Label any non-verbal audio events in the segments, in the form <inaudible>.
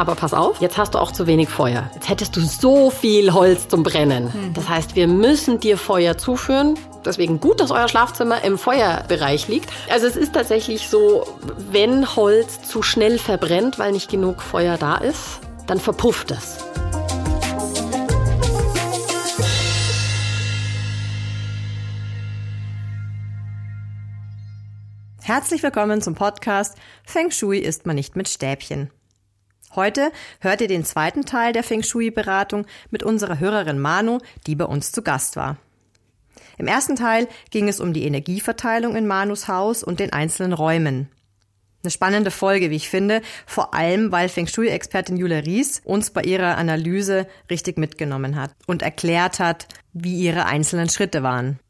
aber pass auf, jetzt hast du auch zu wenig Feuer. Jetzt hättest du so viel Holz zum Brennen. Mhm. Das heißt, wir müssen dir Feuer zuführen. Deswegen gut, dass euer Schlafzimmer im Feuerbereich liegt. Also es ist tatsächlich so, wenn Holz zu schnell verbrennt, weil nicht genug Feuer da ist, dann verpufft es. Herzlich willkommen zum Podcast Feng Shui isst man nicht mit Stäbchen. Heute hört ihr den zweiten Teil der Feng Shui-Beratung mit unserer Hörerin Manu, die bei uns zu Gast war. Im ersten Teil ging es um die Energieverteilung in Manus Haus und den einzelnen Räumen. Eine spannende Folge, wie ich finde, vor allem, weil Feng Shui-Expertin Julia Ries uns bei ihrer Analyse richtig mitgenommen hat und erklärt hat, wie ihre einzelnen Schritte waren.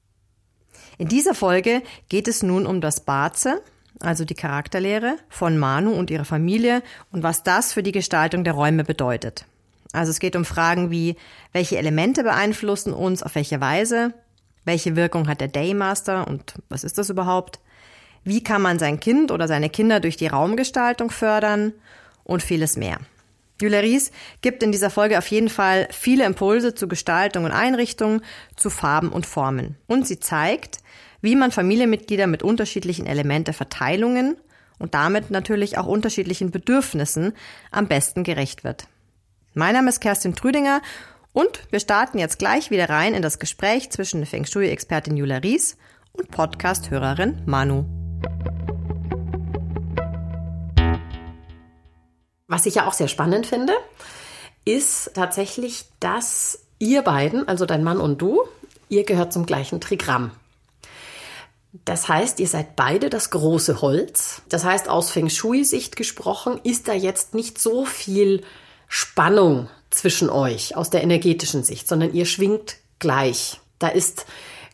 In dieser Folge geht es nun um das Baze, also die Charakterlehre von Manu und ihrer Familie und was das für die Gestaltung der Räume bedeutet. Also es geht um Fragen wie, welche Elemente beeinflussen uns auf welche Weise, welche Wirkung hat der Daymaster und was ist das überhaupt, wie kann man sein Kind oder seine Kinder durch die Raumgestaltung fördern und vieles mehr. Julia Ries gibt in dieser Folge auf jeden Fall viele Impulse zu Gestaltung und Einrichtung, zu Farben und Formen. Und sie zeigt, wie man Familienmitglieder mit unterschiedlichen Elementeverteilungen und damit natürlich auch unterschiedlichen Bedürfnissen am besten gerecht wird. Mein Name ist Kerstin Trüdinger und wir starten jetzt gleich wieder rein in das Gespräch zwischen Feng Shui-Expertin Julia Ries und Podcast-Hörerin Manu. Was ich ja auch sehr spannend finde, ist tatsächlich, dass ihr beiden, also dein Mann und du, ihr gehört zum gleichen Trigramm. Das heißt, ihr seid beide das große Holz. Das heißt, aus Feng Shui-Sicht gesprochen, ist da jetzt nicht so viel Spannung zwischen euch aus der energetischen Sicht, sondern ihr schwingt gleich. Da ist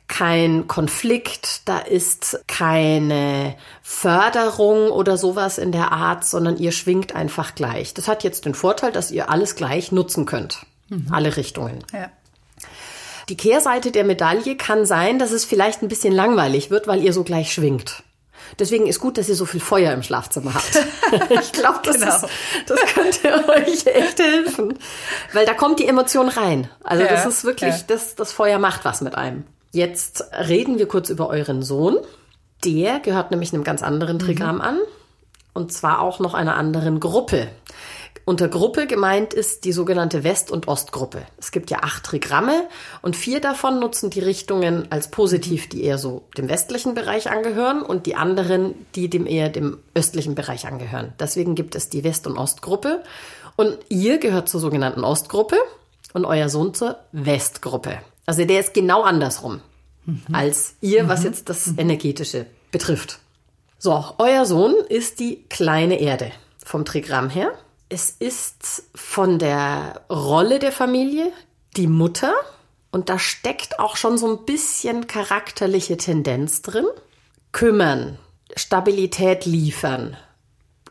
kein Konflikt, da ist keine Förderung oder sowas in der Art, sondern ihr schwingt einfach gleich. Das hat jetzt den Vorteil, dass ihr alles gleich nutzen könnt. Mhm. Alle Richtungen. Ja. Die Kehrseite der Medaille kann sein, dass es vielleicht ein bisschen langweilig wird, weil ihr so gleich schwingt. Deswegen ist gut, dass ihr so viel Feuer im Schlafzimmer habt. <laughs> ich glaube, das, genau. das könnte euch echt helfen. Weil da kommt die Emotion rein. Also ja, das ist wirklich, ja. das, das Feuer macht was mit einem. Jetzt reden wir kurz über euren Sohn. Der gehört nämlich einem ganz anderen Trigramm mhm. an. Und zwar auch noch einer anderen Gruppe. Unter Gruppe gemeint ist die sogenannte West- und Ostgruppe. Es gibt ja acht Trigramme und vier davon nutzen die Richtungen als positiv, die eher so dem westlichen Bereich angehören und die anderen, die dem eher dem östlichen Bereich angehören. Deswegen gibt es die West- und Ostgruppe und ihr gehört zur sogenannten Ostgruppe und euer Sohn zur Westgruppe. Also der ist genau andersrum mhm. als ihr, mhm. was jetzt das mhm. Energetische betrifft. So, euer Sohn ist die kleine Erde vom Trigramm her es ist von der Rolle der Familie die Mutter und da steckt auch schon so ein bisschen charakterliche Tendenz drin. Kümmern, Stabilität liefern,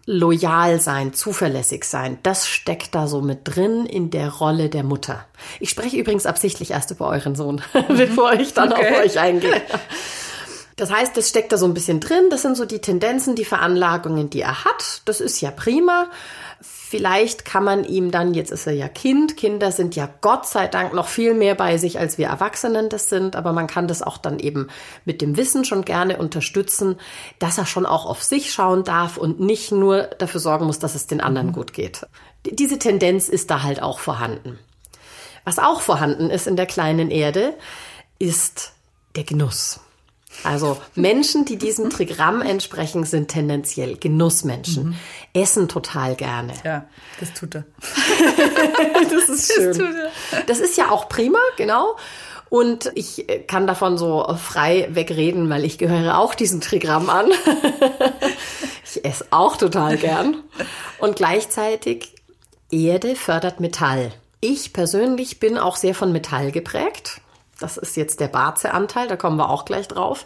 loyal sein, zuverlässig sein, das steckt da so mit drin in der Rolle der Mutter. Ich spreche übrigens absichtlich erst über euren Sohn, <laughs> bevor ich dann okay. auf euch eingehe. <laughs> Das heißt, das steckt da so ein bisschen drin. Das sind so die Tendenzen, die Veranlagungen, die er hat. Das ist ja prima. Vielleicht kann man ihm dann, jetzt ist er ja Kind, Kinder sind ja Gott sei Dank noch viel mehr bei sich, als wir Erwachsenen das sind, aber man kann das auch dann eben mit dem Wissen schon gerne unterstützen, dass er schon auch auf sich schauen darf und nicht nur dafür sorgen muss, dass es den anderen mhm. gut geht. Diese Tendenz ist da halt auch vorhanden. Was auch vorhanden ist in der kleinen Erde, ist der Genuss. Also Menschen, die diesem Trigramm entsprechen, sind tendenziell Genussmenschen. Mhm. Essen total gerne. Ja, das tut er. <laughs> das ist <laughs> schön. Das, tut er. das ist ja auch prima, genau. Und ich kann davon so frei wegreden, weil ich gehöre auch diesem Trigramm an. <laughs> ich esse auch total gern. Und gleichzeitig Erde fördert Metall. Ich persönlich bin auch sehr von Metall geprägt. Das ist jetzt der Barze-Anteil, da kommen wir auch gleich drauf.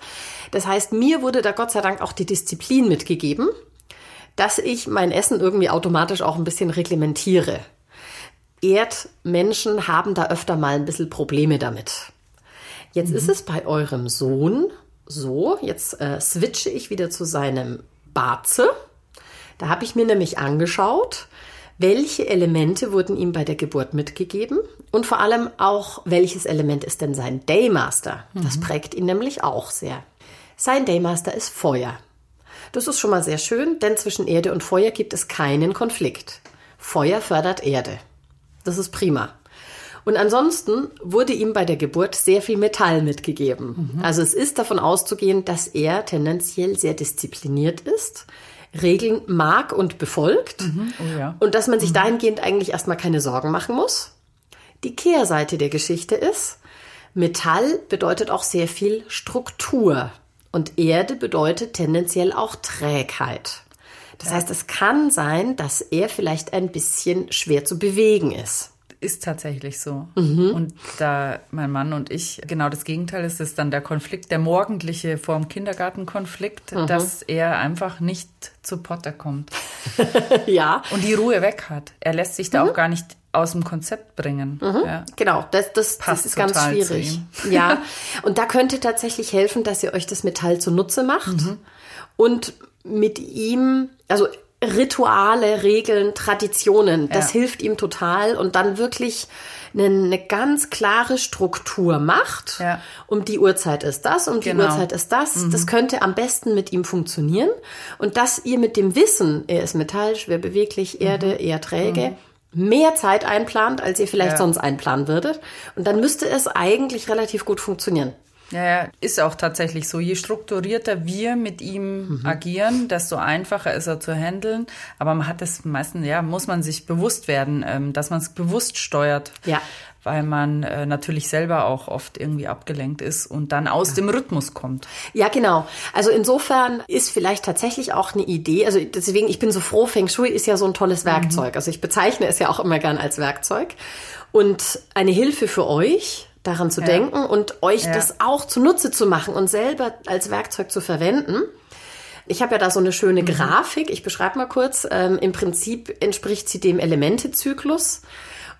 Das heißt, mir wurde da Gott sei Dank auch die Disziplin mitgegeben, dass ich mein Essen irgendwie automatisch auch ein bisschen reglementiere. Erdmenschen haben da öfter mal ein bisschen Probleme damit. Jetzt mhm. ist es bei eurem Sohn so, jetzt äh, switche ich wieder zu seinem Barze. Da habe ich mir nämlich angeschaut, welche Elemente wurden ihm bei der Geburt mitgegeben und vor allem auch, welches Element ist denn sein Daymaster? Das prägt ihn nämlich auch sehr. Sein Daymaster ist Feuer. Das ist schon mal sehr schön, denn zwischen Erde und Feuer gibt es keinen Konflikt. Feuer fördert Erde. Das ist prima. Und ansonsten wurde ihm bei der Geburt sehr viel Metall mitgegeben. Mhm. Also es ist davon auszugehen, dass er tendenziell sehr diszipliniert ist, Regeln mag und befolgt mhm. oh ja. und dass man sich mhm. dahingehend eigentlich erstmal keine Sorgen machen muss. Die Kehrseite der Geschichte ist, Metall bedeutet auch sehr viel Struktur und Erde bedeutet tendenziell auch Trägheit. Das heißt, es kann sein, dass er vielleicht ein bisschen schwer zu bewegen ist ist tatsächlich so. Mhm. Und da mein Mann und ich genau das Gegenteil ist, ist dann der Konflikt, der morgendliche vorm Kindergartenkonflikt, mhm. dass er einfach nicht zu Potter kommt. <laughs> ja. Und die Ruhe weg hat. Er lässt sich da mhm. auch gar nicht aus dem Konzept bringen. Mhm. Ja. Genau, das, das, das ist ganz schwierig. <laughs> Ja, und da könnte tatsächlich helfen, dass ihr euch das Metall zunutze macht mhm. und mit ihm, also Rituale, Regeln, Traditionen. Das ja. hilft ihm total und dann wirklich eine, eine ganz klare Struktur macht. Ja. Um die Uhrzeit ist das, um genau. die Uhrzeit ist das. Mhm. Das könnte am besten mit ihm funktionieren. Und dass ihr mit dem Wissen, er ist Metall, schwer beweglich, Erde, mhm. eher träge, mhm. mehr Zeit einplant, als ihr vielleicht ja. sonst einplanen würdet. Und dann müsste es eigentlich relativ gut funktionieren. Ja, ja, ist auch tatsächlich so. Je strukturierter wir mit ihm mhm. agieren, desto einfacher ist er zu handeln. Aber man hat es meistens, ja, muss man sich bewusst werden, ähm, dass man es bewusst steuert. Ja. Weil man äh, natürlich selber auch oft irgendwie abgelenkt ist und dann aus ja. dem Rhythmus kommt. Ja, genau. Also insofern ist vielleicht tatsächlich auch eine Idee. Also deswegen, ich bin so froh, Feng Shui ist ja so ein tolles. Werkzeug. Mhm. Also ich bezeichne es ja auch immer gern als Werkzeug. Und eine Hilfe für euch, daran zu ja. denken und euch ja. das auch zunutze zu machen und selber als Werkzeug zu verwenden. Ich habe ja da so eine schöne mhm. Grafik. Ich beschreibe mal kurz. Ähm, Im Prinzip entspricht sie dem Elementezyklus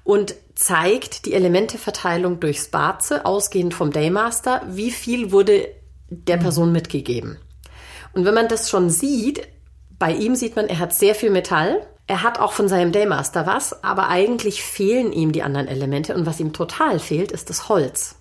und zeigt die Elementeverteilung durchs Barze, ausgehend vom Daymaster. Wie viel wurde der mhm. Person mitgegeben? Und wenn man das schon sieht, bei ihm sieht man, er hat sehr viel Metall, er hat auch von seinem Daymaster was, aber eigentlich fehlen ihm die anderen Elemente und was ihm total fehlt, ist das Holz.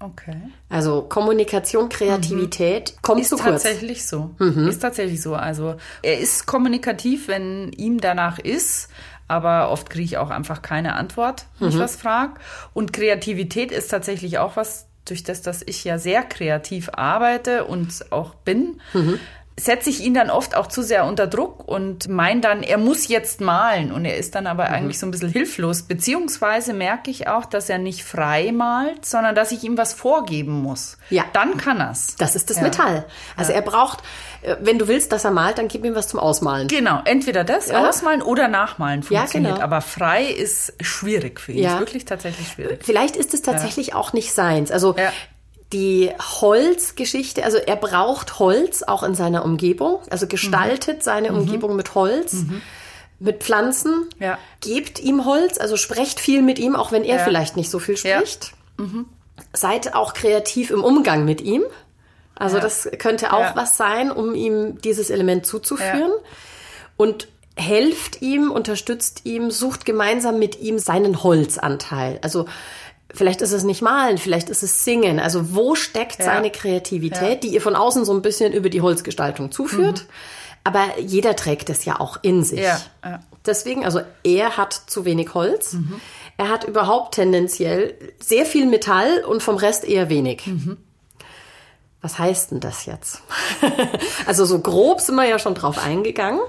Okay. Also Kommunikation, Kreativität mhm. kommt ist zu kurz. Ist tatsächlich so. Mhm. Ist tatsächlich so. Also er ist kommunikativ, wenn ihm danach ist, aber oft kriege ich auch einfach keine Antwort, wenn mhm. ich was frage. Und Kreativität ist tatsächlich auch was, durch das, dass ich ja sehr kreativ arbeite und auch bin. Mhm setze ich ihn dann oft auch zu sehr unter Druck und meine dann, er muss jetzt malen und er ist dann aber mhm. eigentlich so ein bisschen hilflos. Beziehungsweise merke ich auch, dass er nicht frei malt, sondern dass ich ihm was vorgeben muss. Ja. Dann kann er's. Das ist das ja. Metall. Also ja. er braucht, äh, wenn du willst, dass er malt, dann gib ihm was zum Ausmalen. Genau, entweder das, ja. Ausmalen oder Nachmalen funktioniert. Ja, genau. Aber frei ist schwierig für ihn. Ja. Ist wirklich tatsächlich schwierig. Vielleicht ist es tatsächlich auch nicht seins. Also die Holzgeschichte, also er braucht Holz auch in seiner Umgebung, also gestaltet mhm. seine. Umgebung mit Holz. Mhm. Mit Pflanzen, ja. gebt ihm Holz, also sprecht viel mit ihm, auch wenn er ja. vielleicht nicht so viel spricht. Ja. Mhm. Seid auch kreativ im Umgang mit ihm. Also das könnte auch was sein, um ihm dieses Element zuzuführen. Und helft ihm, unterstützt ihm, sucht gemeinsam mit ihm seinen Holzanteil. Also Vielleicht ist es nicht malen, vielleicht ist es singen. Also wo steckt ja. seine Kreativität, ja. die ihr von außen so ein bisschen über die Holzgestaltung zuführt? Mhm. Aber jeder trägt es ja auch in sich. Ja. Deswegen, also er hat zu wenig Holz. Mhm. Er hat überhaupt tendenziell sehr viel Metall und vom Rest eher wenig. Mhm. Was heißt denn das jetzt? <laughs> also so grob sind wir ja schon drauf eingegangen.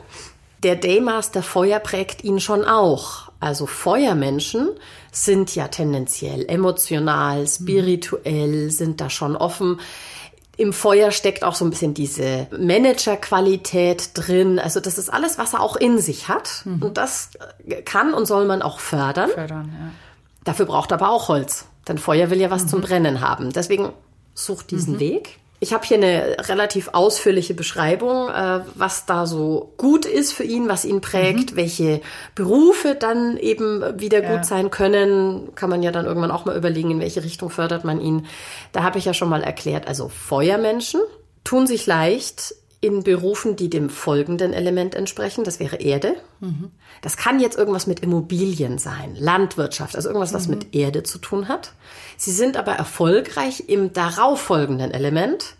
Der Daymaster Feuer prägt ihn schon auch. Also Feuermenschen sind ja tendenziell emotional, spirituell, sind da schon offen. Im Feuer steckt auch so ein bisschen diese Managerqualität drin. Also das ist alles, was er auch in sich hat. Mhm. Und das kann und soll man auch fördern. fördern ja. Dafür braucht er aber auch Holz. Denn Feuer will ja was mhm. zum Brennen haben. Deswegen sucht diesen mhm. Weg. Ich habe hier eine relativ ausführliche Beschreibung, äh, was da so gut ist für ihn, was ihn prägt, mhm. welche Berufe dann eben wieder ja. gut sein können. Kann man ja dann irgendwann auch mal überlegen, in welche Richtung fördert man ihn. Da habe ich ja schon mal erklärt, also Feuermenschen tun sich leicht in Berufen, die dem folgenden Element entsprechen. Das wäre Erde. Das kann jetzt irgendwas mit Immobilien sein, Landwirtschaft, also irgendwas, was mit Erde zu tun hat. Sie sind aber erfolgreich im darauffolgenden Element,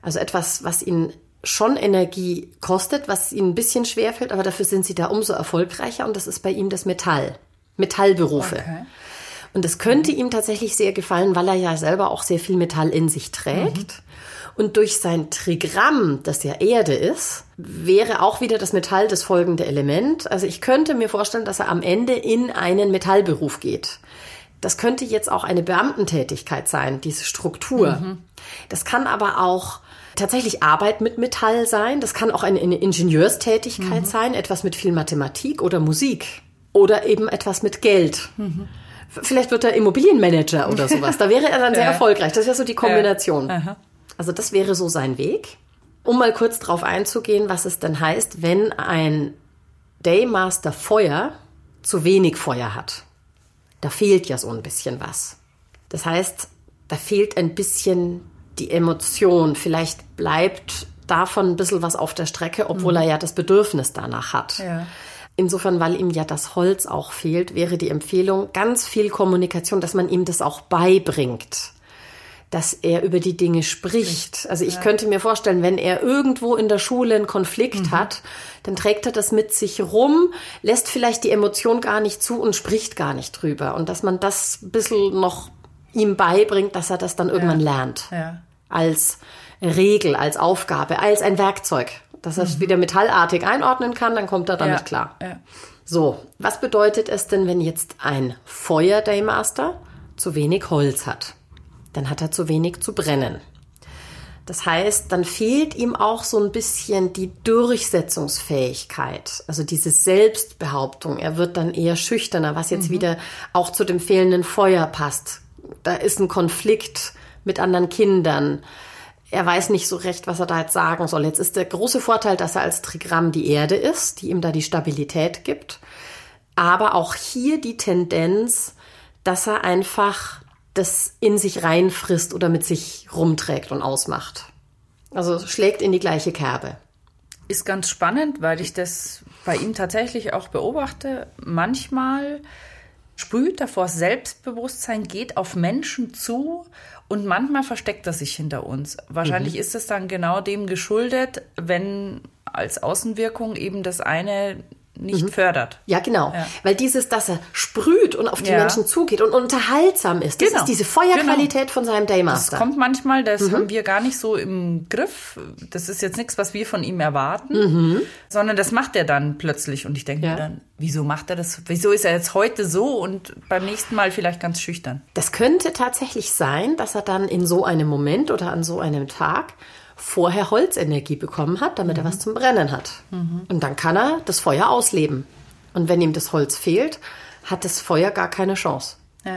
also etwas, was ihnen schon Energie kostet, was ihnen ein bisschen schwerfällt, aber dafür sind sie da umso erfolgreicher und das ist bei ihm das Metall. Metallberufe. Okay. Und das könnte ihm tatsächlich sehr gefallen, weil er ja selber auch sehr viel Metall in sich trägt. Und durch sein Trigramm, das ja Erde ist, wäre auch wieder das Metall das folgende Element. Also ich könnte mir vorstellen, dass er am Ende in einen Metallberuf geht. Das könnte jetzt auch eine Beamtentätigkeit sein, diese Struktur. Das kann aber auch tatsächlich Arbeit mit Metall sein. Das kann auch eine, eine Ingenieurstätigkeit sein, etwas mit viel Mathematik oder Musik. Oder eben etwas mit Geld. Vielleicht wird er Immobilienmanager oder sowas. Da wäre er dann sehr <laughs> Ja. erfolgreich. Das wäre so die Kombination. Aha. Also das wäre so sein Weg. Um mal kurz drauf einzugehen, was es denn heißt, wenn ein Daymaster Feuer zu wenig Feuer hat. Da fehlt ja so ein bisschen was. Das heißt, da fehlt ein bisschen die Emotion. Vielleicht bleibt davon ein bisschen was auf der Strecke, obwohl er ja das Bedürfnis danach hat. Ja. Insofern, weil ihm ja das Holz auch fehlt, wäre die Empfehlung ganz viel Kommunikation, dass man ihm das auch beibringt, dass er über die Dinge spricht. Also ich könnte mir vorstellen, wenn er irgendwo in der Schule einen Konflikt hat, dann trägt er das mit sich rum, lässt vielleicht die Emotion gar nicht zu und spricht gar nicht drüber. Und dass man das ein bisschen noch ihm beibringt, dass er das dann irgendwann lernt Ja. als Regel, als Aufgabe, als ein Werkzeug. Dass er es wieder metallartig einordnen kann, dann kommt er damit ja. klar. Ja. So, was bedeutet es denn, wenn jetzt ein Feuer-Daymaster zu wenig Holz hat? Dann hat er zu wenig zu brennen. Das heißt, dann fehlt ihm auch so ein bisschen die Durchsetzungsfähigkeit, also diese Selbstbehauptung. Er wird dann eher schüchterner, was jetzt wieder auch zu dem fehlenden Feuer passt. Da ist ein Konflikt mit anderen Kindern. Er weiß nicht so recht, was er da jetzt sagen soll. Jetzt ist der große Vorteil, dass er als Trigramm die Erde ist, die ihm da die Stabilität gibt. Aber auch hier die Tendenz, dass er einfach das in sich reinfrisst oder mit sich rumträgt und ausmacht. Also schlägt in die gleiche Kerbe. Ist ganz spannend, weil ich das bei ihm tatsächlich auch beobachte. Manchmal sprüht er vor Selbstbewusstsein, geht auf Menschen zu und manchmal versteckt er sich hinter uns. Wahrscheinlich ist es dann genau dem geschuldet, wenn als Außenwirkung eben das eine nicht fördert. Ja, genau. Ja. Weil dieses, dass er sprüht und auf die Ja. Menschen zugeht und unterhaltsam ist, das Genau. ist diese Feuerqualität von seinem Das Daymaster. kommt manchmal, das Mhm. haben wir gar nicht so im Griff. Das ist jetzt nichts, was wir von ihm erwarten, Mhm. sondern das macht er dann plötzlich. Und ich denke Ja. mir dann, wieso macht er das? Wieso ist er jetzt heute so und beim nächsten Mal vielleicht ganz schüchtern? Das könnte tatsächlich sein, dass er dann in so einem Moment oder an so einem Tag vorher Holzenergie bekommen hat, damit er was zum Brennen hat. Und dann kann er das Feuer ausleben. Und wenn ihm das Holz fehlt, hat das Feuer gar keine Chance. Ja.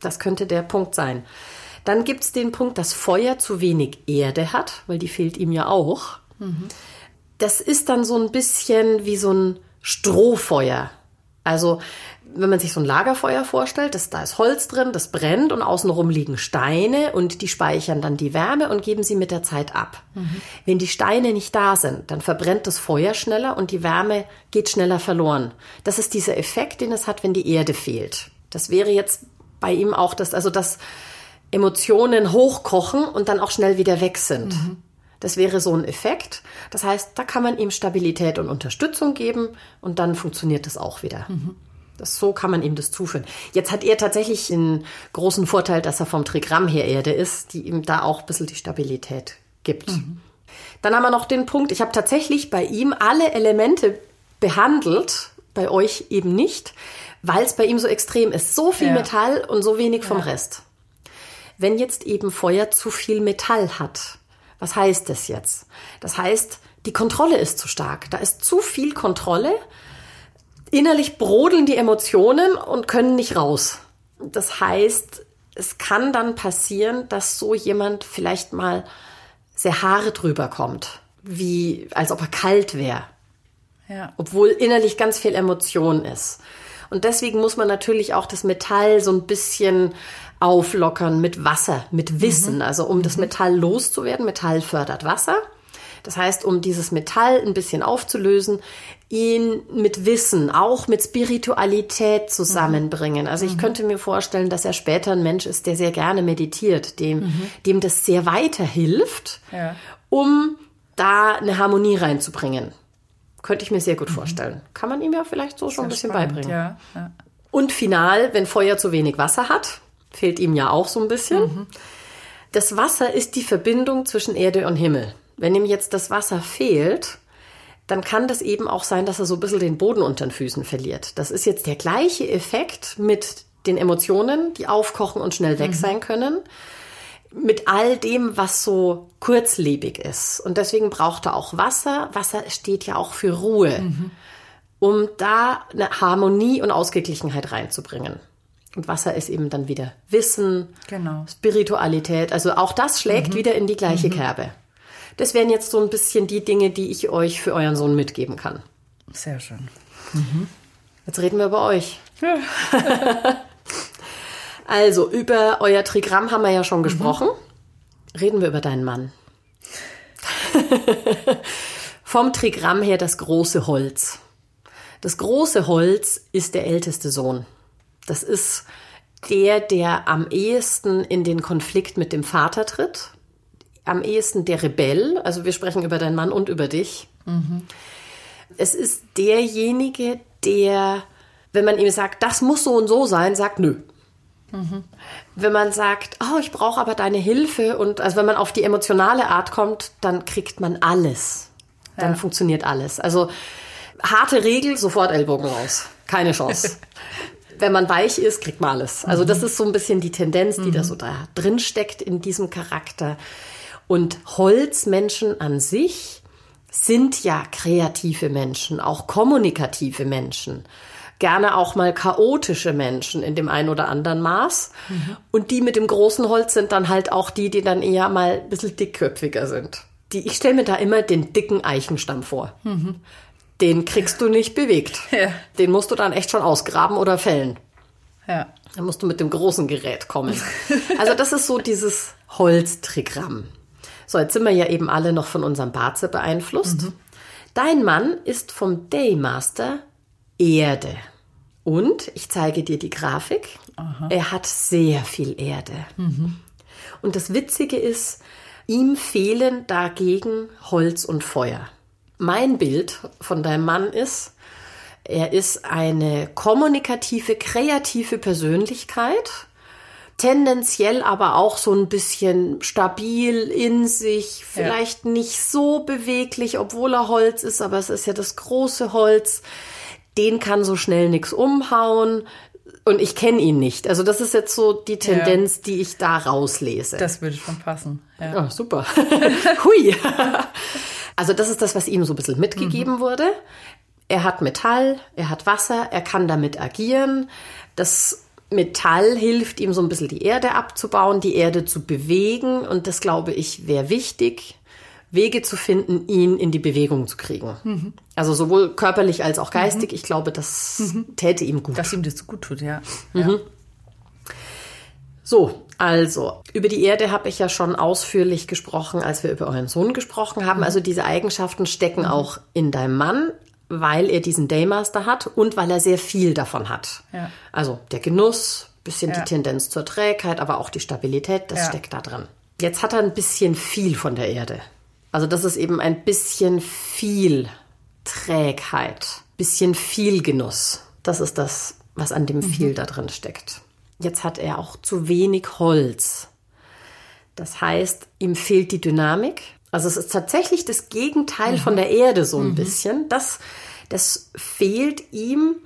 Das könnte der Punkt sein. Dann gibt es den Punkt, dass Feuer zu wenig Erde hat, weil die fehlt ihm ja auch. Das ist dann so ein bisschen wie so ein Strohfeuer. Also wenn man sich so ein Lagerfeuer vorstellt, das, da ist Holz drin, das brennt und außenrum liegen Steine und die speichern dann die Wärme und geben sie mit der Zeit ab. Wenn die Steine nicht da sind, dann verbrennt das Feuer schneller und die Wärme geht schneller verloren. Das ist dieser Effekt, den es hat, wenn die Erde fehlt. Das wäre jetzt bei ihm auch das, also dass Emotionen hochkochen und dann auch schnell wieder weg sind. Das wäre so ein Effekt. Das heißt, da kann man ihm Stabilität und Unterstützung geben und dann funktioniert das auch wieder. Das, so kann man ihm das zuführen. Jetzt hat er tatsächlich den großen Vorteil, dass er vom Trigramm her Erde ist, die ihm da auch ein bisschen die Stabilität gibt. Dann haben wir noch den Punkt, ich habe tatsächlich bei ihm alle Elemente behandelt, bei euch eben nicht, weil es bei ihm so extrem ist. So viel Ja. Metall und so wenig vom Rest. Wenn jetzt eben Feuer zu viel Metall hat, was heißt das jetzt? Das heißt, die Kontrolle ist zu stark. Da ist zu viel Kontrolle. Innerlich brodeln die Emotionen und können nicht raus. Das heißt, es kann dann passieren, dass so jemand vielleicht mal sehr Haare drüber kommt, wie als ob er kalt wäre Ja. obwohl innerlich ganz viel Emotion ist. Und deswegen muss man natürlich auch das Metall so ein bisschen auflockern mit Wasser, mit Wissen. Also um das Metall loszuwerden, Metall fördert Wasser. Das heißt, um dieses Metall ein bisschen aufzulösen, ihn mit Wissen, auch mit Spiritualität zusammenbringen. Also ich könnte mir vorstellen, dass er später ein Mensch ist, der sehr gerne meditiert, dem, dem das sehr weiterhilft, Ja. um da eine Harmonie reinzubringen. Könnte ich mir sehr gut vorstellen. Kann man ihm ja vielleicht so schon ein bisschen Spannend, beibringen. Ja, ja. Und final, wenn Feuer zu wenig Wasser hat, fehlt ihm ja auch so ein bisschen. Das Wasser ist die Verbindung zwischen Erde und Himmel. Wenn ihm jetzt das Wasser fehlt, dann kann das eben auch sein, dass er so ein bisschen den Boden unter den Füßen verliert. Das ist jetzt der gleiche Effekt mit den Emotionen, die aufkochen und schnell weg sein können, mit all dem, was so kurzlebig ist. Und deswegen braucht er auch Wasser. Wasser steht ja auch für Ruhe, um da eine Harmonie und Ausgeglichenheit reinzubringen. Und Wasser ist eben dann wieder Wissen, Genau. Spiritualität. Also auch das schlägt wieder in die gleiche Kerbe. Das wären jetzt so ein bisschen die Dinge, die ich euch für euren Sohn mitgeben kann. Sehr schön. Jetzt reden wir über euch. <laughs> also, über euer Trigramm haben wir ja schon gesprochen. Reden wir über deinen Mann. <laughs> Vom Trigramm her das große Holz. Das große Holz ist der älteste Sohn. Das ist der, der am ehesten in den Konflikt mit dem Vater tritt. Am ehesten der Rebell. Also wir sprechen über deinen Mann und über dich. Es ist derjenige, der, wenn man ihm sagt, das muss so und so sein, sagt nö. Wenn man sagt, oh, ich brauche aber deine Hilfe und also wenn man auf die emotionale Art kommt, dann kriegt man alles. Dann Ja. funktioniert alles. Also harte Regel, sofort Ellbogen raus. Keine Chance. <laughs> wenn man weich ist, kriegt man alles. Also das ist so ein bisschen die Tendenz, die da so da drin steckt in diesem Charakter. Und Holzmenschen an sich sind ja kreative Menschen, auch kommunikative Menschen. Gerne auch mal chaotische Menschen in dem einen oder anderen Maß. Und die mit dem großen Holz sind dann halt auch die, die dann eher mal ein bisschen dickköpfiger sind. Die, ich stelle mir da immer den dicken Eichenstamm vor. Den kriegst du nicht bewegt. Ja. Den musst du dann echt schon ausgraben oder fällen. Ja. Da musst du mit dem großen Gerät kommen. Also das ist so dieses Holztrigramm. So, jetzt sind wir ja eben alle noch von unserem Barze beeinflusst. Dein Mann ist vom Daymaster Erde. Und ich zeige dir die Grafik. Er hat sehr viel Erde. Und das Witzige ist, ihm fehlen dagegen Holz und Feuer. Mein Bild von deinem Mann ist, er ist eine kommunikative, kreative Persönlichkeit, tendenziell aber auch so ein bisschen stabil in sich, vielleicht nicht so beweglich, obwohl er Holz ist, aber es ist ja das große Holz. Den kann so schnell nichts umhauen. Und ich kenne ihn nicht. Also das ist jetzt so die Tendenz, die ich da rauslese. Das würde schon passen. Ja. Ah, super. <laughs> Hui. <laughs> Also das ist das, was ihm so ein bisschen mitgegeben wurde. Er hat Metall, er hat Wasser, er kann damit agieren. Das Metall hilft ihm so ein bisschen die Erde abzubauen, die Erde zu bewegen. Und das, glaube ich, wäre wichtig, Wege zu finden, ihn in die Bewegung zu kriegen. Also sowohl körperlich als auch geistig. Ich glaube, das täte ihm gut. Dass ihm das gut tut, ja. So, also, über die Erde habe ich ja schon ausführlich gesprochen, als wir über euren Sohn gesprochen haben. Also diese Eigenschaften stecken auch in deinem Mann, weil er diesen Daymaster hat und weil er sehr viel davon hat. Ja. Also der Genuss, bisschen Ja. die Tendenz zur Trägheit, aber auch die Stabilität, das Ja. steckt da drin. Jetzt hat er ein bisschen viel von der Erde. Also das ist eben ein bisschen viel Trägheit, bisschen viel Genuss. Das ist das, was an dem viel da drin steckt. Jetzt hat er auch zu wenig Holz. Das heißt, ihm fehlt die Dynamik. Also es ist tatsächlich das Gegenteil von der Erde so ein bisschen. Das, das fehlt ihm.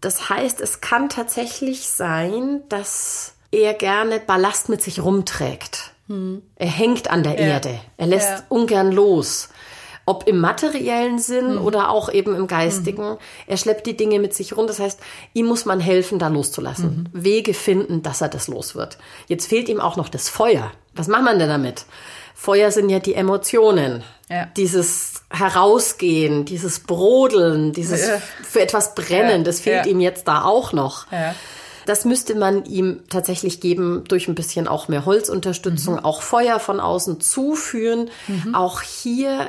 Das heißt, es kann tatsächlich sein, dass er gerne Ballast mit sich rumträgt. Er hängt an der Erde. Er lässt Ja. ungern los. Ob im materiellen Sinn oder auch eben im geistigen. Er schleppt die Dinge mit sich rum. Das heißt, ihm muss man helfen, da loszulassen. Wege finden, dass er das los wird. Jetzt fehlt ihm auch noch das Feuer. Was macht man denn damit? Feuer sind ja die Emotionen. Ja. Dieses Herausgehen, dieses Brodeln, dieses Ja. für etwas brennen, Ja. das fehlt ihm jetzt da auch noch. Das müsste man ihm tatsächlich geben durch ein bisschen auch mehr Holzunterstützung, Mhm. auch Feuer von außen zuführen. Auch hier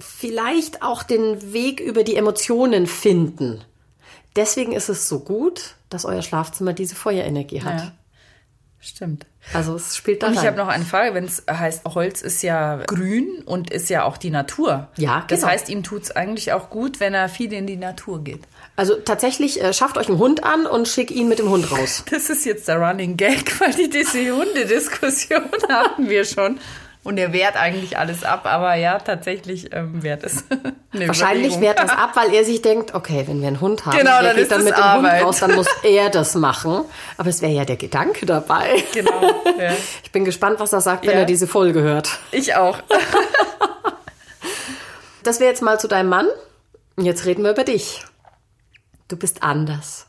vielleicht auch den Weg über die Emotionen finden. Deswegen ist es so gut, dass euer Schlafzimmer diese Feuerenergie hat. Ja. Stimmt. Also es spielt da Und ich habe noch eine Frage, wenn es heißt, Holz ist ja grün und ist ja auch die Natur. Ja, Das genau. heißt, ihm tut es eigentlich auch gut, wenn er viel in die Natur geht. Also tatsächlich, äh, schafft euch einen Hund an und schickt ihn mit dem Hund raus. Das ist jetzt der Running Gag, <laughs> weil die diese Hundediskussion <laughs> hatten wir schon. Und er wehrt eigentlich alles ab, aber ja, tatsächlich ähm, wehrt es. <laughs> Wahrscheinlich Überlegung. wehrt das <laughs> ab, weil er sich denkt, okay, wenn wir einen Hund haben, Genau, der dann geht dann mit dem Arbeit. Hund raus, dann muss <laughs> er das machen. Aber es wäre ja der Gedanke dabei. Genau. Ja. Ich bin gespannt, was er sagt, wenn Ja. er diese Folge hört. Ich auch. Das wäre jetzt mal zu deinem Mann. Und jetzt reden wir über dich. Du bist anders.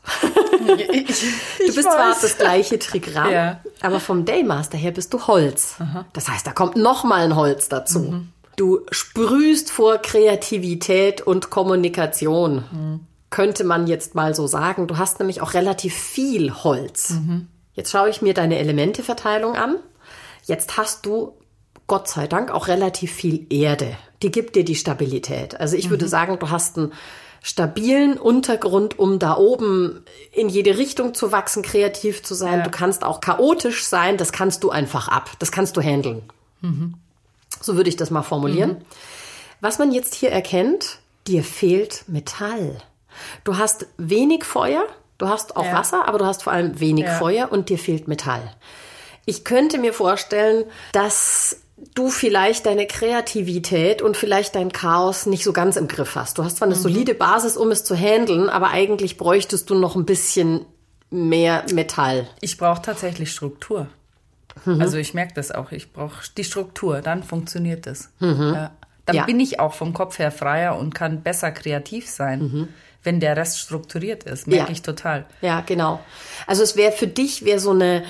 Du bist zwar das gleiche Trigramm, Ja. aber vom Daymaster her bist du Holz. Das heißt, da kommt noch mal ein Holz dazu. Mhm. Du sprühst vor Kreativität und Kommunikation. Mhm. Könnte man jetzt mal so sagen. Du hast nämlich auch relativ viel Holz. Mhm. Jetzt schaue ich mir deine Elementeverteilung an. Jetzt hast du Gott sei Dank auch relativ viel Erde. Die gibt dir die Stabilität. Also ich würde sagen, du hast einen stabilen Untergrund, um da oben in jede Richtung zu wachsen, kreativ zu sein. Ja. Du kannst auch chaotisch sein. Das kannst du einfach ab. Das kannst du handeln. So würde ich das mal formulieren. Was man jetzt hier erkennt, dir fehlt Metall. Du hast wenig Feuer, du hast auch Ja. Wasser, aber du hast vor allem wenig Ja. Feuer und dir fehlt Metall. Ich könnte mir vorstellen, dass du vielleicht deine Kreativität und vielleicht dein Chaos nicht so ganz im Griff hast. Du hast zwar eine solide Basis, um es zu handeln, aber eigentlich bräuchtest du noch ein bisschen mehr Metall. Ich brauche tatsächlich Struktur. Mhm. Also ich merke das auch. Ich brauche die Struktur, dann funktioniert das. Ja. Dann Mhm. Ja. bin ich auch vom Kopf her freier und kann besser kreativ sein, wenn der Rest strukturiert ist. Merke Mhm. Ja. ich total. Ja, genau. Also es wäre für dich wäre so eine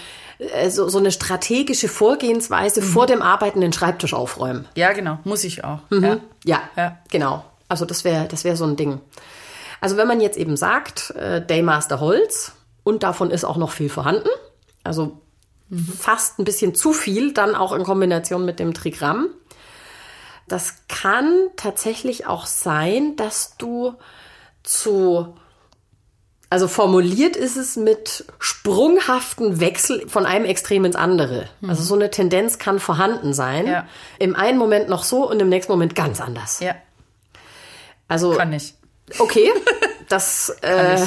so, so eine strategische Vorgehensweise Mhm. vor dem Arbeiten den Schreibtisch aufräumen. Ja, genau. Muss ich auch. Ja. Ja, Ja. genau. Also das wäre das wäre so ein Ding. Also wenn man jetzt eben sagt, äh, Daymaster Holz und davon ist auch noch viel vorhanden, also fast ein bisschen zu viel, dann auch in Kombination mit dem Trigramm. Das kann tatsächlich auch sein, dass du zu also formuliert ist es mit sprunghaften Wechsel von einem Extrem ins andere. Also so eine Tendenz kann vorhanden sein. Ja. Im einen Moment noch so und im nächsten Moment ganz anders. Ja, Also kann ich. okay, <laughs> das äh,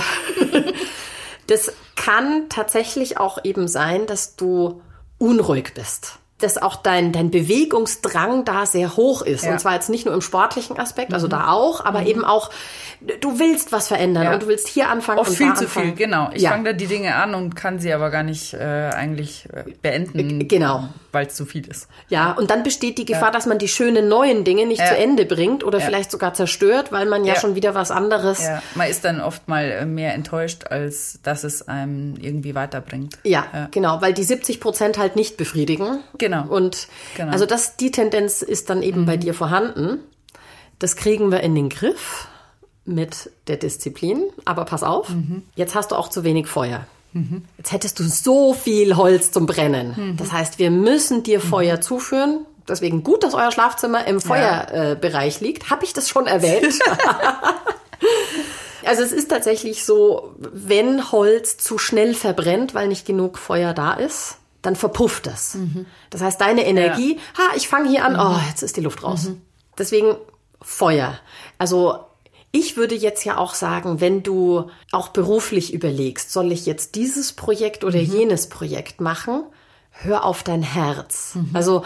<laughs> das kann tatsächlich auch eben sein, dass du unruhig bist. Dass auch dein, dein Bewegungsdrang da sehr hoch ist. Ja. Mhm. Und zwar jetzt nicht nur im sportlichen Aspekt, also da auch, aber eben auch, du willst was verändern Ja. und du willst hier anfangen Oft viel zu anfangen. viel, genau. Ich ja. fange da die Dinge an und kann sie aber gar nicht äh, eigentlich äh, beenden, Genau. Weil es zu viel ist. Ja, und dann besteht die Gefahr, dass man die schönen neuen Dinge nicht Ja. zu Ende bringt oder vielleicht sogar zerstört, weil man ja, Ja. schon wieder was anderes. Ja, man ist dann oft mal äh, mehr enttäuscht, als dass es einem irgendwie weiterbringt. Ja, Ja. genau, weil die 70 Prozent halt nicht befriedigen. Genau. Und Genau. also das, die Tendenz ist dann eben bei dir vorhanden. Das kriegen wir in den Griff mit der Disziplin. Aber pass auf, jetzt hast du auch zu wenig Feuer. Jetzt hättest du so viel Holz zum Brennen. Das heißt, wir müssen dir Feuer zuführen. Deswegen gut, dass euer Schlafzimmer im Feuerbereich liegt. Habe ich das schon erwähnt? <laughs> Also es ist tatsächlich so, wenn Holz zu schnell verbrennt, weil nicht genug Feuer da ist, dann verpufft es. Das heißt, deine Energie, ha, ich fange hier an, oh, jetzt ist die Luft raus. Deswegen Feuer. Also ich würde jetzt ja auch sagen, wenn du auch beruflich überlegst, soll ich jetzt dieses Projekt oder jenes Projekt machen, hör auf dein Herz. Also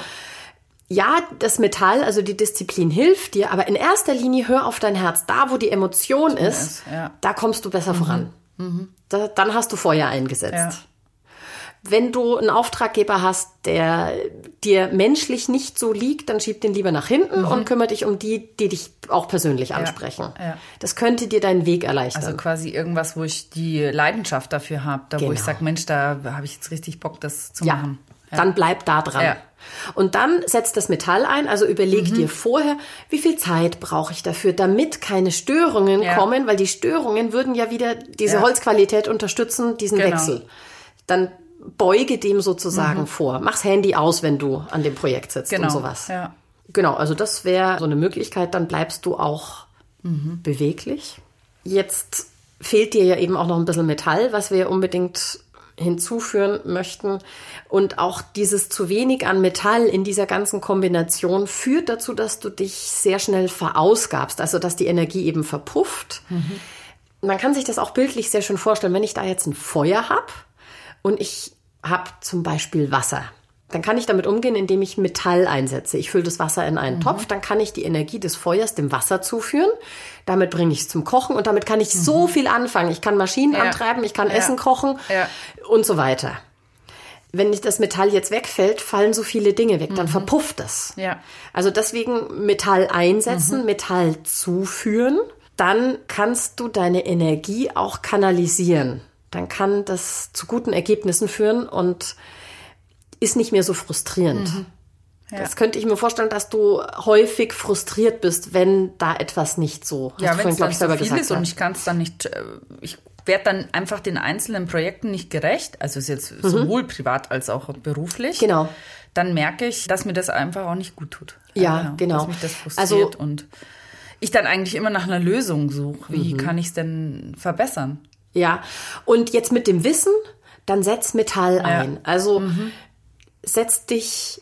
ja, das Metall, also die Disziplin hilft dir, aber in erster Linie hör auf dein Herz. Da, wo die Emotion ist, ist, ja. da kommst du besser voran. Da, dann hast du Feuer eingesetzt. Ja. Wenn du einen Auftraggeber hast, der dir menschlich nicht so liegt, dann schieb den lieber nach hinten und kümmere dich um die, die dich auch persönlich ansprechen. ja. Das könnte dir deinen Weg erleichtern. Also quasi irgendwas, wo ich die Leidenschaft dafür habe, da wo ich Genau. sage, Mensch, da habe ich jetzt richtig Bock, das zu ja, machen. Dann bleib da dran. Ja. Und dann setzt das Metall ein, also überleg Mhm. dir vorher, wie viel Zeit brauche ich dafür, damit keine Störungen Ja. kommen, weil die Störungen würden ja wieder diese Ja. Holzqualität unterstützen, diesen Genau. Wechsel. Dann beuge dem Mhm. sozusagen vor. Mach's Handy aus, wenn du an dem Projekt sitzt Genau. und sowas. Ja. Genau, also das wäre so eine Möglichkeit, dann bleibst du auch Mhm. beweglich. Jetzt fehlt dir ja eben auch noch ein bisschen Metall, was wir unbedingt hinzuführen möchten. Und auch dieses zu wenig an Metall in dieser ganzen Kombination führt dazu, dass du dich sehr schnell verausgabst, also dass die Energie eben verpufft. Man kann sich das auch bildlich sehr schön vorstellen, wenn ich da jetzt ein Feuer habe und ich habe zum Beispiel Wasser. Dann kann ich damit umgehen, indem ich Metall einsetze. Ich fülle das Wasser in einen Topf, dann kann ich die Energie des Feuers dem Wasser zuführen. Damit bringe ich es zum Kochen und damit kann ich so viel anfangen. Ich kann Maschinen Ja. antreiben, ich kann Ja. Essen kochen Ja. und so weiter. Wenn nicht das Metall jetzt wegfällt, fallen so viele Dinge weg, dann verpufft es. Mhm. Ja. Also deswegen Metall Mhm. einsetzen, Metall zuführen, dann kannst du deine Energie auch kanalisieren. Dann kann das zu guten Ergebnissen führen und ist nicht mehr so frustrierend. Mhm. Das könnte ich mir vorstellen, dass du häufig frustriert bist, wenn da etwas nicht so. Hast Ja, wenn es dann selber viel ist und ja. ich kann es dann nicht, äh, ich werde dann einfach den einzelnen Projekten nicht gerecht, also ist jetzt sowohl privat als auch beruflich. Mhm. Genau. Dann merke ich, dass mir das einfach auch nicht gut tut. Ja, genau. Dass mich das Also- frustriert und ich dann eigentlich immer nach einer Lösung suche. Wie Mhm. kann ich es denn verbessern? Ja, und jetzt mit dem Wissen, dann setz Metall ein. Also setz dich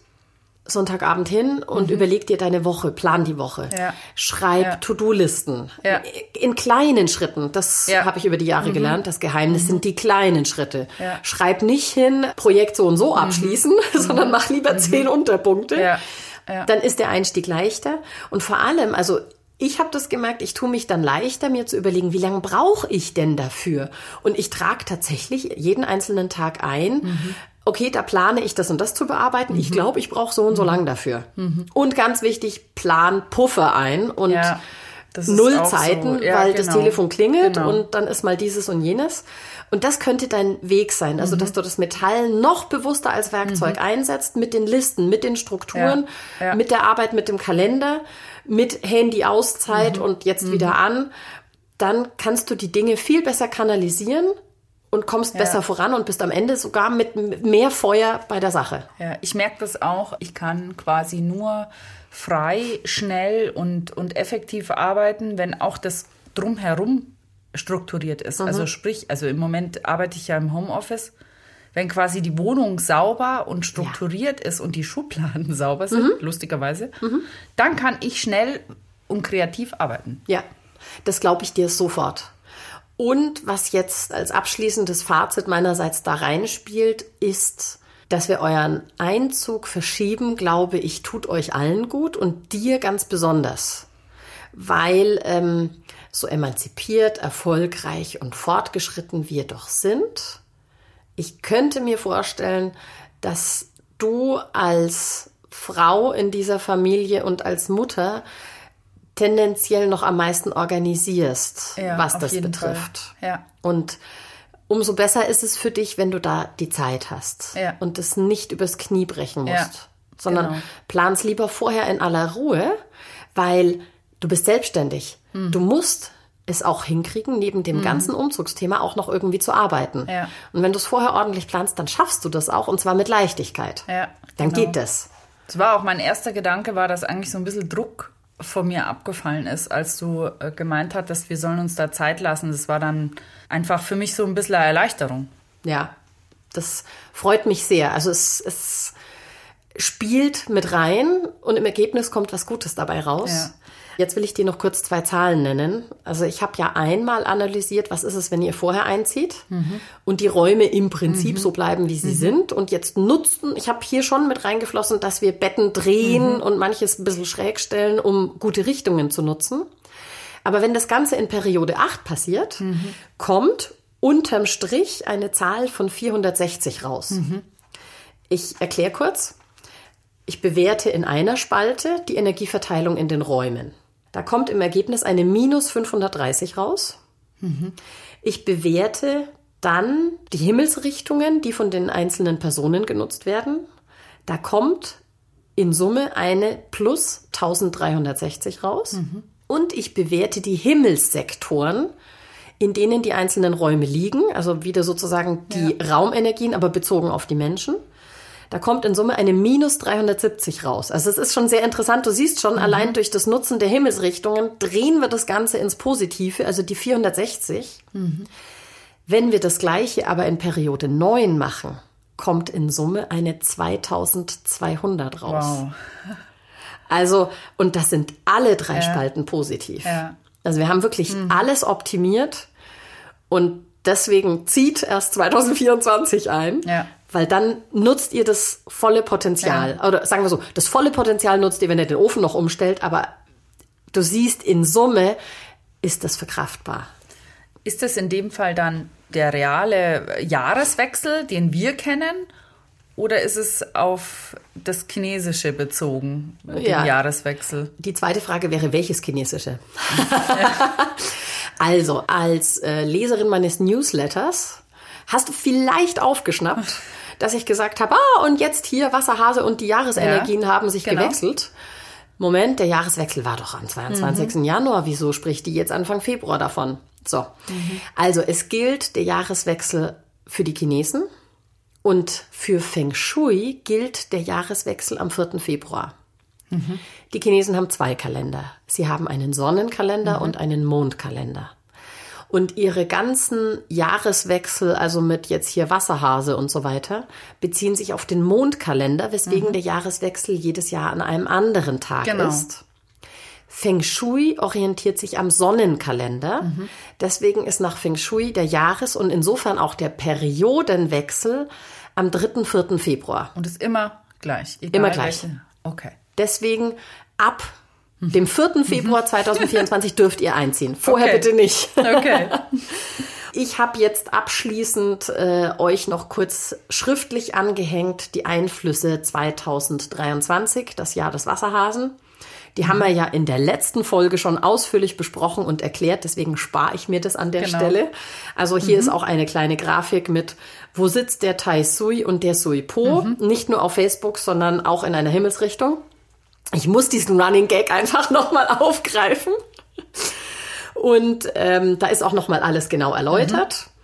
Sonntagabend hin und überleg dir deine Woche, plan die Woche. Ja. Schreib Ja. To-Do-Listen. Ja. In kleinen Schritten. Das Ja. habe ich über die Jahre gelernt. Das Geheimnis sind die kleinen Schritte. Ja. Schreib nicht hin, Projekt so und so abschließen, <laughs> sondern mach lieber zehn Unterpunkte. Ja. Ja. Dann ist der Einstieg leichter. Und vor allem, also ich habe das gemerkt, ich tue mich dann leichter, mir zu überlegen, wie lange brauche ich denn dafür? Und ich trage tatsächlich jeden einzelnen Tag ein. Okay, da plane ich das und das zu bearbeiten. Ich glaube, ich brauche so und so lang dafür. Und ganz wichtig, plan Puffer ein und Ja, null auch so. Zeiten, Ja, weil das genau. Telefon klingelt Genau. und dann ist mal dieses und jenes. Und das könnte dein Weg sein, also Mhm. dass du das Metall noch bewusster als Werkzeug einsetzt mit den Listen, mit den Strukturen, Ja, ja. mit der Arbeit mit dem Kalender, mit Handy-Auszeit Mhm. und jetzt wieder an. Dann kannst du die Dinge viel besser kanalisieren und kommst besser voran und bist am Ende sogar mit mehr Feuer bei der Sache. Ja, ich merke das auch. Ich kann quasi nur frei, schnell und, und effektiv arbeiten, wenn auch das drumherum strukturiert ist. Also sprich, also im Moment arbeite ich ja im Homeoffice. Wenn quasi die Wohnung sauber und strukturiert ist und die Schubladen <laughs> sauber sind, lustigerweise, dann kann ich schnell und kreativ arbeiten. Ja, das glaube ich dir sofort. Und was jetzt als abschließendes Fazit meinerseits da reinspielt, ist, dass wir euren Einzug verschieben, glaube ich, tut euch allen gut und dir ganz besonders. Weil ähm, so emanzipiert, erfolgreich und fortgeschritten wir doch sind, ich könnte mir vorstellen, dass du als Frau in dieser Familie und als Mutter tendenziell noch am meisten organisierst, Ja, was das betrifft. Ja. Und umso besser ist es für dich, wenn du da die Zeit hast Ja. und es nicht übers Knie brechen musst, Ja, sondern genau. plan's lieber vorher in aller Ruhe, weil du bist selbstständig. Hm. Du musst es auch hinkriegen, neben dem ganzen Umzugsthema auch noch irgendwie zu arbeiten. Ja. Und wenn du es vorher ordentlich planst, dann schaffst du das auch und zwar mit Leichtigkeit. Ja, Dann genau. geht das. Das war auch mein erster Gedanke, war, dass eigentlich so ein bisschen Druck von mir abgefallen ist, als du äh, gemeint hattest, wir sollen uns da Zeit lassen. Das war dann einfach für mich so ein bisschen Erleichterung. Ja, das freut mich sehr. Also es, es spielt mit rein und im Ergebnis kommt was Gutes dabei raus. Ja. Jetzt will ich dir noch kurz zwei Zahlen nennen. Also ich habe ja einmal analysiert, was ist es, wenn ihr vorher einzieht und die Räume im Prinzip so bleiben, wie sie sind und jetzt nutzen. Ich habe hier schon mit reingeflossen, dass wir Betten drehen und manches ein bisschen schräg stellen, um gute Richtungen zu nutzen. Aber wenn das Ganze in Periode 8 passiert, kommt unterm Strich eine Zahl von 460 raus. Ich erkläre kurz. Ich bewerte in einer Spalte die Energieverteilung in den Räumen. Da kommt im Ergebnis eine minus 530 raus. Ich bewerte dann die Himmelsrichtungen, die von den einzelnen Personen genutzt werden. Da kommt in Summe eine plus 1360 raus. Mhm. Und ich bewerte die Himmelssektoren, in denen die einzelnen Räume liegen, also wieder sozusagen die ja. Raumenergien, aber bezogen auf die Menschen. Da kommt in Summe eine minus 370 raus. Also es ist schon sehr interessant. Du siehst schon, mhm. allein durch das Nutzen der Himmelsrichtungen drehen wir das Ganze ins Positive, also die 460. Mhm. Wenn wir das Gleiche aber in Periode 9 machen, kommt in Summe eine 2200 raus. Wow. <laughs> Also, und das sind alle drei ja. Spalten positiv. Ja. Also wir haben wirklich mhm. alles optimiert und deswegen zieht erst 2024 ein. Ja. Weil dann nutzt ihr das volle Potenzial. Ja. Oder sagen wir so, das volle Potenzial nutzt ihr, wenn ihr den Ofen noch umstellt, aber du siehst, in Summe ist das verkraftbar. Ist das in dem Fall dann der reale Jahreswechsel, den wir kennen? Oder ist es auf das Chinesische bezogen, den ja. Jahreswechsel? Die zweite Frage wäre, welches Chinesische? <laughs> also, als äh, Leserin meines Newsletters hast du vielleicht aufgeschnappt, dass ich gesagt habe, ah, und jetzt hier Wasserhase und die Jahresenergien ja, haben sich genau. gewechselt. Moment, der Jahreswechsel war doch am 22. Mhm. Januar. Wieso spricht die jetzt Anfang Februar davon? So. Mhm. Also, es gilt der Jahreswechsel für die Chinesen und für Feng Shui gilt der Jahreswechsel am 4. Februar. Mhm. Die Chinesen haben zwei Kalender. Sie haben einen Sonnenkalender mhm. und einen Mondkalender. Und ihre ganzen Jahreswechsel, also mit jetzt hier Wasserhase und so weiter, beziehen sich auf den Mondkalender, weswegen mhm. der Jahreswechsel jedes Jahr an einem anderen Tag genau. ist. Feng Shui orientiert sich am Sonnenkalender. Mhm. Deswegen ist nach Feng Shui der Jahres- und insofern auch der Periodenwechsel am 3. 4. Februar. Und ist immer gleich. immer gleich. Welche. Okay. Deswegen ab dem 4. Februar 2024 dürft ihr einziehen. Vorher okay. bitte nicht. Okay. <laughs> Ich habe jetzt abschließend äh, euch noch kurz schriftlich angehängt die Einflüsse 2023, das Jahr des Wasserhasen. Die mhm. haben wir ja in der letzten Folge schon ausführlich besprochen und erklärt, deswegen spare ich mir das an der genau. Stelle. Also hier mhm. ist auch eine kleine Grafik mit, wo sitzt der Tai Sui und der Sui Po, mhm. nicht nur auf Facebook, sondern auch in einer Himmelsrichtung. Ich muss diesen Running Gag einfach <laughs> nochmal aufgreifen. Und ähm, da ist auch nochmal alles genau erläutert. Mhm.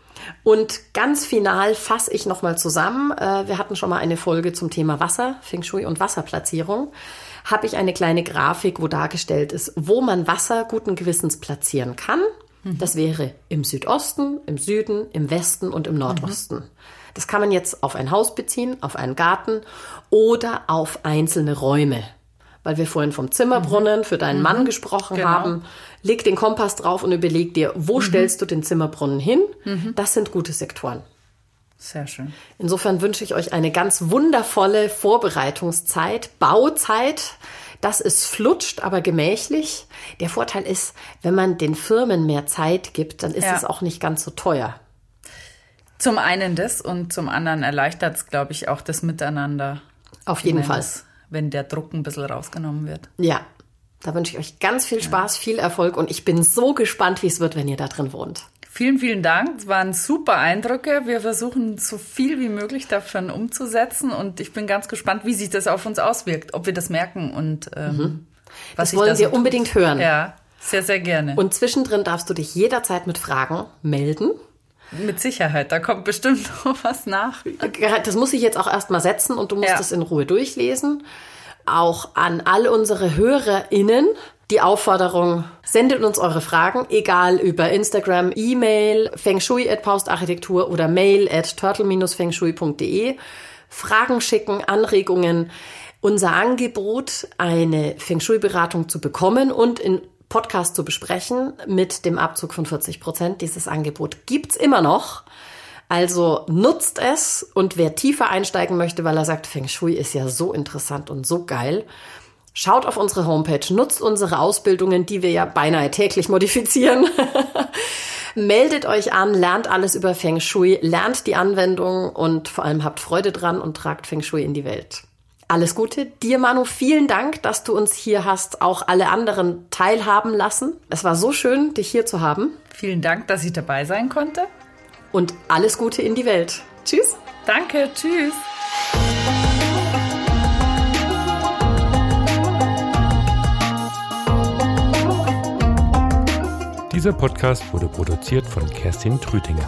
Und ganz final fasse ich nochmal zusammen. Äh, wir hatten schon mal eine Folge zum Thema Wasser, Feng Shui und Wasserplatzierung. Habe ich eine kleine Grafik, wo dargestellt ist, wo man Wasser guten Gewissens platzieren kann. Mhm. Das wäre im Südosten, im Süden, im Westen und im Nordosten. Mhm. Das kann man jetzt auf ein Haus beziehen, auf einen Garten oder auf einzelne Räume weil wir vorhin vom Zimmerbrunnen für deinen mhm. Mann gesprochen genau. haben. Leg den Kompass drauf und überleg dir, wo mhm. stellst du den Zimmerbrunnen hin? Mhm. Das sind gute Sektoren. Sehr schön. Insofern wünsche ich euch eine ganz wundervolle Vorbereitungszeit, Bauzeit. Das ist flutscht, aber gemächlich. Der Vorteil ist, wenn man den Firmen mehr Zeit gibt, dann ist ja. es auch nicht ganz so teuer. Zum einen das und zum anderen erleichtert es, glaube ich, auch das Miteinander. Auf jeden Fall wenn der Druck ein bisschen rausgenommen wird. Ja, da wünsche ich euch ganz viel Spaß, viel Erfolg und ich bin so gespannt, wie es wird, wenn ihr da drin wohnt. Vielen, vielen Dank. Es waren super Eindrücke. Wir versuchen so viel wie möglich davon umzusetzen und ich bin ganz gespannt, wie sich das auf uns auswirkt, ob wir das merken und ähm, mhm. was das wollen so wir tut. unbedingt hören. Ja, sehr, sehr gerne. Und zwischendrin darfst du dich jederzeit mit Fragen melden. Mit Sicherheit, da kommt bestimmt <laughs> noch was nach. Das muss ich jetzt auch erstmal setzen und du musst es in Ruhe durchlesen. Auch an all unsere HörerInnen die Aufforderung, sendet uns eure Fragen, egal über Instagram, E-Mail, fengshui at paustarchitektur oder mail at turtle-fengshui.de. Fragen schicken, Anregungen. Unser Angebot, eine Feng Shui-Beratung zu bekommen und in Podcast zu besprechen mit dem Abzug von 40 Prozent. Dieses Angebot gibt's immer noch. Also nutzt es und wer tiefer einsteigen möchte, weil er sagt, Feng Shui ist ja so interessant und so geil, schaut auf unsere Homepage, nutzt unsere Ausbildungen, die wir ja beinahe täglich modifizieren. <laughs> Meldet euch an, lernt alles über Feng Shui, lernt die Anwendung und vor allem habt Freude dran und tragt Feng Shui in die Welt. Alles Gute dir, Manu. Vielen Dank, dass du uns hier hast auch alle anderen teilhaben lassen. Es war so schön, dich hier zu haben. Vielen Dank, dass ich dabei sein konnte. Und alles Gute in die Welt. Tschüss. Danke, tschüss. Dieser Podcast wurde produziert von Kerstin Trütinger.